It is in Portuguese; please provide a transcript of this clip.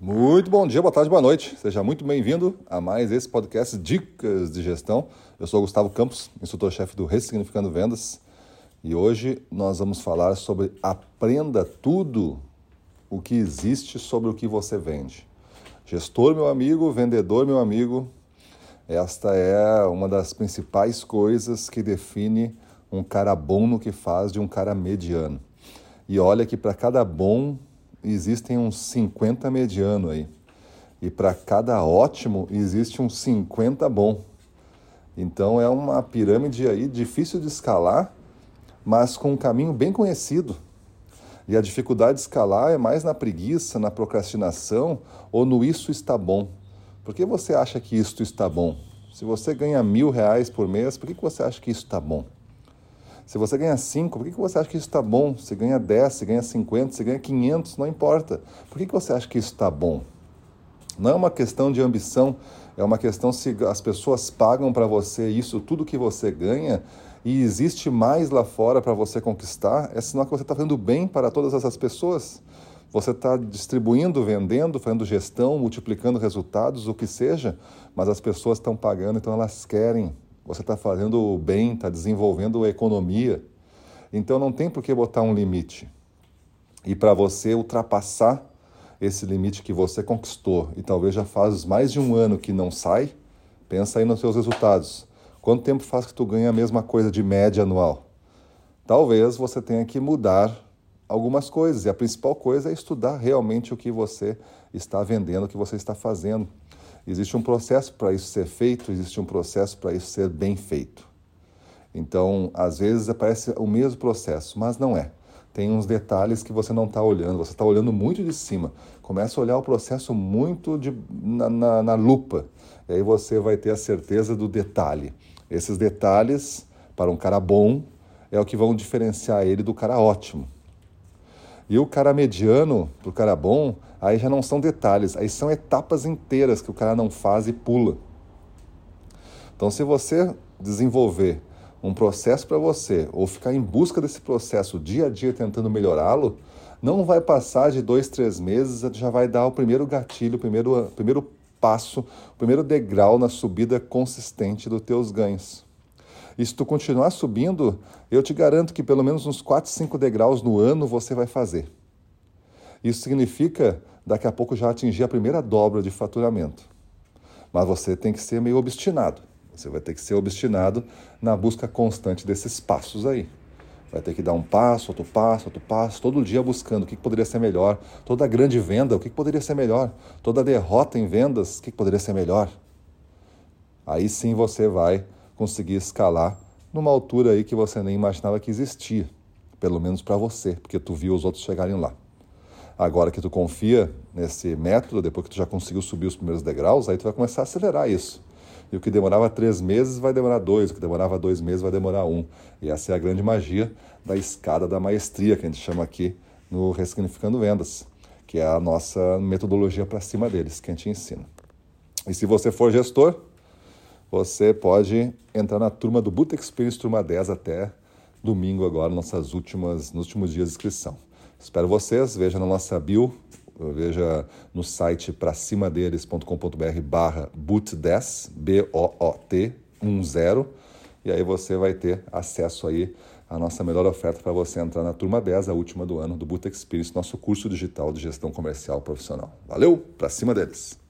Muito bom dia, boa tarde, boa noite. Seja muito bem-vindo a mais esse podcast Dicas de Gestão. Eu sou Gustavo Campos, instrutor-chefe do Ressignificando Vendas, e hoje nós vamos falar sobre aprenda tudo o que existe sobre o que você vende. Gestor, meu amigo, vendedor, meu amigo, esta é uma das principais coisas que define um cara bom no que faz de um cara mediano. E olha que para cada bom existem uns 50 mediano aí. E para cada ótimo existe uns 50 bom. Então é uma pirâmide aí difícil de escalar, mas com um caminho bem conhecido. E a dificuldade de escalar é mais na preguiça, na procrastinação ou no isso está bom. Por que você acha que isto está bom? Se você ganha mil reais por mês, por que você acha que isso está bom? Se você ganha 5, por que você acha que isso está bom? Se ganha 10, se ganha 50, se ganha 500, não importa. Por que você acha que isso está bom? Não é uma questão de ambição, é uma questão se as pessoas pagam para você isso, tudo que você ganha, e existe mais lá fora para você conquistar, é sinal que você está fazendo bem para todas essas pessoas. Você está distribuindo, vendendo, fazendo gestão, multiplicando resultados, o que seja, mas as pessoas estão pagando, então elas querem você está fazendo bem, está desenvolvendo a economia. Então não tem por que botar um limite. E para você ultrapassar esse limite que você conquistou e talvez já faz mais de um ano que não sai, pensa aí nos seus resultados. Quanto tempo faz que tu ganha a mesma coisa de média anual? Talvez você tenha que mudar algumas coisas e a principal coisa é estudar realmente o que você está vendendo, o que você está fazendo. Existe um processo para isso ser feito, existe um processo para isso ser bem feito. Então, às vezes aparece o mesmo processo, mas não é. Tem uns detalhes que você não está olhando, você está olhando muito de cima. Começa a olhar o processo muito de, na, na, na lupa. E aí você vai ter a certeza do detalhe. Esses detalhes, para um cara bom, é o que vão diferenciar ele do cara ótimo. E o cara mediano para o cara bom, aí já não são detalhes, aí são etapas inteiras que o cara não faz e pula. Então, se você desenvolver um processo para você, ou ficar em busca desse processo dia a dia tentando melhorá-lo, não vai passar de dois, três meses, já vai dar o primeiro gatilho, o primeiro, primeiro passo, o primeiro degrau na subida consistente dos teus ganhos. E se tu continuar subindo, eu te garanto que pelo menos uns 4, 5 degraus no ano você vai fazer. Isso significa daqui a pouco já atingir a primeira dobra de faturamento. Mas você tem que ser meio obstinado. Você vai ter que ser obstinado na busca constante desses passos aí. Vai ter que dar um passo, outro passo, outro passo, todo dia buscando o que poderia ser melhor. Toda grande venda, o que poderia ser melhor. Toda derrota em vendas, o que poderia ser melhor. Aí sim você vai conseguir escalar numa altura aí que você nem imaginava que existia, pelo menos para você, porque tu viu os outros chegarem lá. Agora que tu confia nesse método, depois que tu já conseguiu subir os primeiros degraus, aí tu vai começar a acelerar isso. E o que demorava três meses vai demorar dois, o que demorava dois meses vai demorar um. E essa é a grande magia da escada da maestria, que a gente chama aqui no Ressignificando Vendas, que é a nossa metodologia para cima deles, que a gente ensina. E se você for gestor, você pode entrar na turma do Boot Experience Turma 10 até domingo agora, nossas últimas, nos últimos dias de inscrição. Espero vocês, veja na nossa bio, veja no site pra cima deles.com.br barra boot10, B-O-O-T 10, e aí você vai ter acesso aí à nossa melhor oferta para você entrar na turma 10, a última do ano do Boot Experience, nosso curso digital de gestão comercial profissional. Valeu, pra cima deles!